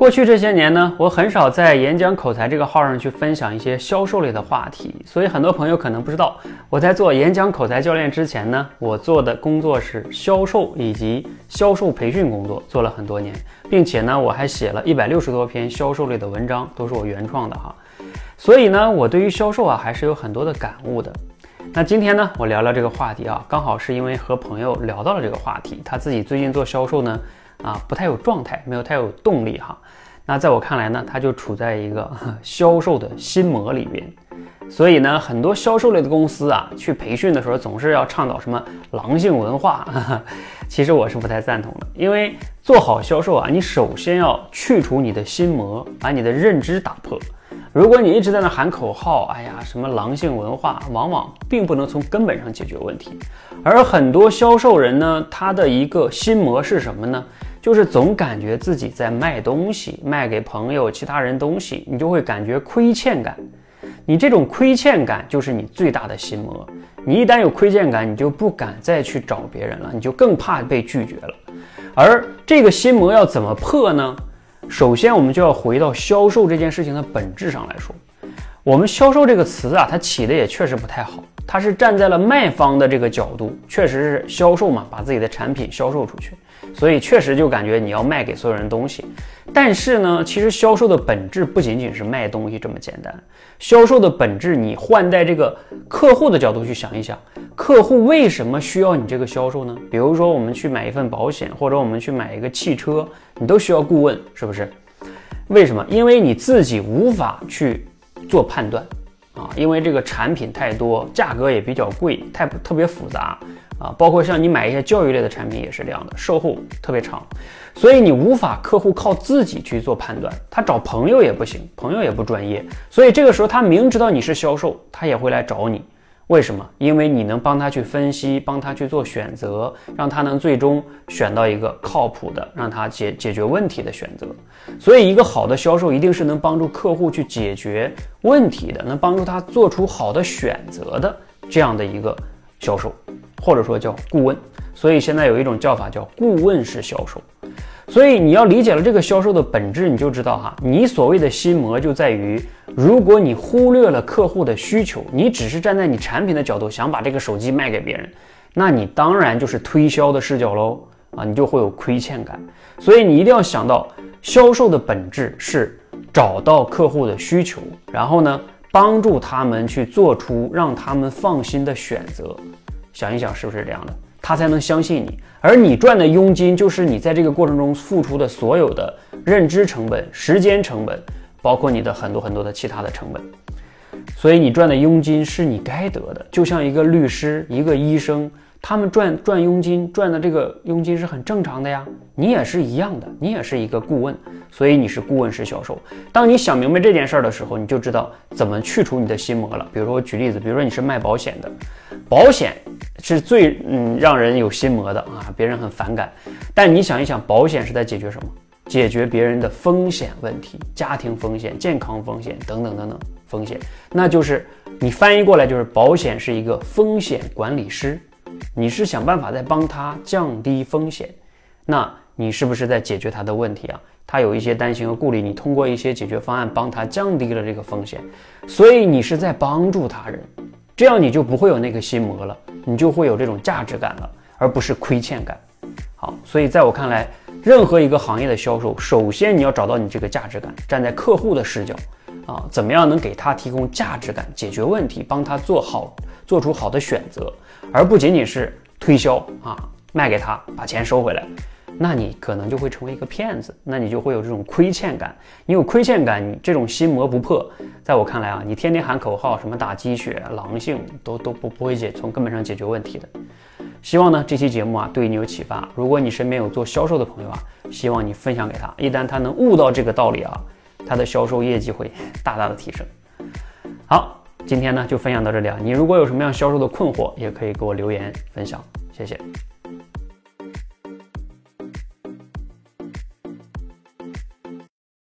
过去这些年呢，我很少在演讲口才这个号上去分享一些销售类的话题，所以很多朋友可能不知道，我在做演讲口才教练之前呢，我做的工作是销售以及销售培训工作，做了很多年，并且呢，我还写了一百六十多篇销售类的文章，都是我原创的哈。所以呢，我对于销售啊，还是有很多的感悟的。那今天呢，我聊聊这个话题啊，刚好是因为和朋友聊到了这个话题，他自己最近做销售呢。啊，不太有状态，没有太有动力哈。那在我看来呢，他就处在一个 销售的心魔里边。所以呢，很多销售类的公司啊，去培训的时候总是要倡导什么狼性文化。其实我是不太赞同的，因为做好销售啊，你首先要去除你的心魔，把你的认知打破。如果你一直在那喊口号，哎呀，什么狼性文化，往往并不能从根本上解决问题。而很多销售人呢，他的一个心魔是什么呢？就是总感觉自己在卖东西，卖给朋友、其他人东西，你就会感觉亏欠感。你这种亏欠感就是你最大的心魔。你一旦有亏欠感，你就不敢再去找别人了，你就更怕被拒绝了。而这个心魔要怎么破呢？首先，我们就要回到销售这件事情的本质上来说。我们销售这个词啊，它起的也确实不太好。他是站在了卖方的这个角度，确实是销售嘛，把自己的产品销售出去，所以确实就感觉你要卖给所有人东西。但是呢，其实销售的本质不仅仅是卖东西这么简单。销售的本质，你换在这个客户的角度去想一想，客户为什么需要你这个销售呢？比如说我们去买一份保险，或者我们去买一个汽车，你都需要顾问，是不是？为什么？因为你自己无法去做判断。啊，因为这个产品太多，价格也比较贵，太特别复杂啊。包括像你买一些教育类的产品也是这样的，售后特别长，所以你无法客户靠自己去做判断，他找朋友也不行，朋友也不专业，所以这个时候他明知道你是销售，他也会来找你。为什么？因为你能帮他去分析，帮他去做选择，让他能最终选到一个靠谱的，让他解解决问题的选择。所以，一个好的销售一定是能帮助客户去解决问题的，能帮助他做出好的选择的这样的一个销售，或者说叫顾问。所以现在有一种叫法叫顾问式销售。所以你要理解了这个销售的本质，你就知道哈，你所谓的心魔就在于，如果你忽略了客户的需求，你只是站在你产品的角度想把这个手机卖给别人，那你当然就是推销的视角喽啊，你就会有亏欠感。所以你一定要想到，销售的本质是找到客户的需求，然后呢，帮助他们去做出让他们放心的选择。想一想，是不是这样的？他才能相信你，而你赚的佣金就是你在这个过程中付出的所有的认知成本、时间成本，包括你的很多很多的其他的成本。所以你赚的佣金是你该得的，就像一个律师、一个医生。他们赚赚佣金，赚的这个佣金是很正常的呀。你也是一样的，你也是一个顾问，所以你是顾问式销售。当你想明白这件事儿的时候，你就知道怎么去除你的心魔了。比如说我举例子，比如说你是卖保险的，保险是最嗯让人有心魔的啊，别人很反感。但你想一想，保险是在解决什么？解决别人的风险问题，家庭风险、健康风险等等等等风险。那就是你翻译过来就是保险是一个风险管理师。你是想办法在帮他降低风险，那你是不是在解决他的问题啊？他有一些担心和顾虑，你通过一些解决方案帮他降低了这个风险，所以你是在帮助他人，这样你就不会有那个心魔了，你就会有这种价值感了，而不是亏欠感。好，所以在我看来，任何一个行业的销售，首先你要找到你这个价值感，站在客户的视角啊，怎么样能给他提供价值感，解决问题，帮他做好。做出好的选择，而不仅仅是推销啊，卖给他把钱收回来，那你可能就会成为一个骗子，那你就会有这种亏欠感。你有亏欠感，你这种心魔不破，在我看来啊，你天天喊口号，什么打鸡血、狼性，都都不不会解从根本上解决问题的。希望呢这期节目啊对你有启发。如果你身边有做销售的朋友啊，希望你分享给他，一旦他能悟到这个道理啊，它的销售业绩会大大的提升。好。今天呢就分享到这里啊！你如果有什么样销售的困惑，也可以给我留言分享，谢谢。